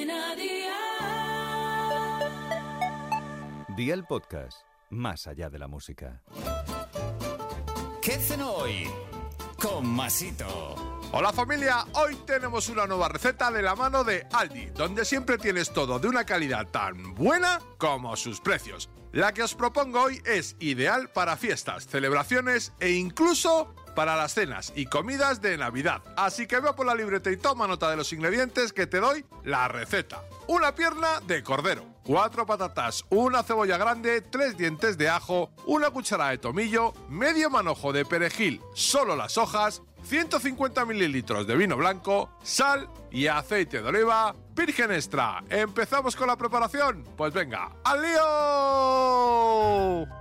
Cadena Dial. Día el podcast, más allá de la música. ¿Qué hacen hoy? Con Masito. Hola familia, hoy tenemos una nueva receta de la mano de Aldi, donde siempre tienes todo de una calidad tan buena como sus precios. La que os propongo hoy es ideal para fiestas, celebraciones e incluso para las cenas y comidas de Navidad. Así que veo por la libreta y toma nota de los ingredientes que te doy la receta. Una pierna de cordero, cuatro patatas, una cebolla grande, tres dientes de ajo, una cucharada de tomillo, medio manojo de perejil, solo las hojas, 150 mililitros de vino blanco, sal y aceite de oliva virgen extra. ¿Empezamos con la preparación? Pues venga, ¡al lío!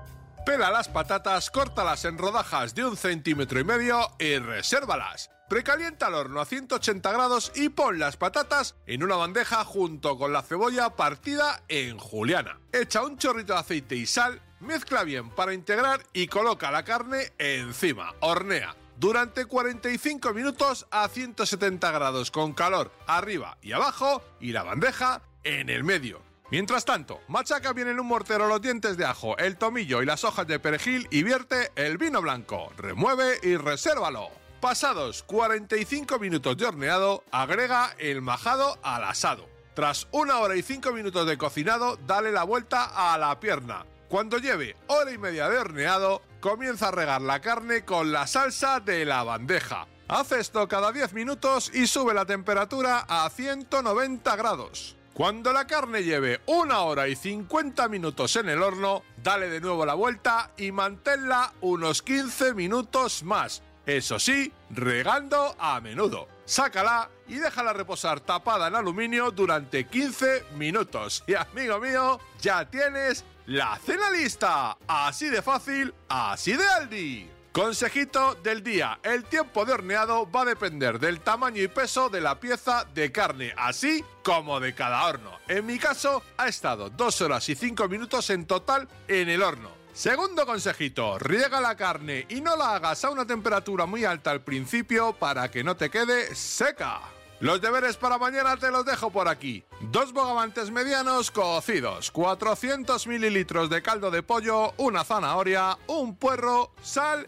Pela las patatas, córtalas en rodajas de un centímetro y medio y resérvalas. Precalienta el horno a 180 grados y pon las patatas en una bandeja junto con la cebolla partida en juliana. Echa un chorrito de aceite y sal, mezcla bien para integrar y coloca la carne encima. Hornea durante 45 minutos a 170 grados con calor arriba y abajo y la bandeja en el medio. Mientras tanto, machaca bien en un mortero los dientes de ajo, el tomillo y las hojas de perejil y vierte el vino blanco. Remueve y resérvalo. Pasados 45 minutos de horneado, agrega el majado al asado. Tras una hora y 5 minutos de cocinado, dale la vuelta a la pierna. Cuando lleve hora y media de horneado, comienza a regar la carne con la salsa de la bandeja. Haz esto cada 10 minutos y sube la temperatura a 190 grados. Cuando la carne lleve una hora y 50 minutos en el horno, dale de nuevo la vuelta y manténla unos 15 minutos más. Eso sí, regando a menudo. Sácala y déjala reposar tapada en aluminio durante 15 minutos. Y amigo mío, ya tienes la cena lista. Así de fácil, así de Aldi. Consejito del día, el tiempo de horneado va a depender del tamaño y peso de la pieza de carne, así como de cada horno. En mi caso, ha estado 2 horas y 5 minutos en total en el horno. Segundo consejito, riega la carne y no la hagas a una temperatura muy alta al principio para que no te quede seca. Los deberes para mañana te los dejo por aquí. Dos bogavantes medianos cocidos, 400 mililitros de caldo de pollo, una zanahoria, un puerro, sal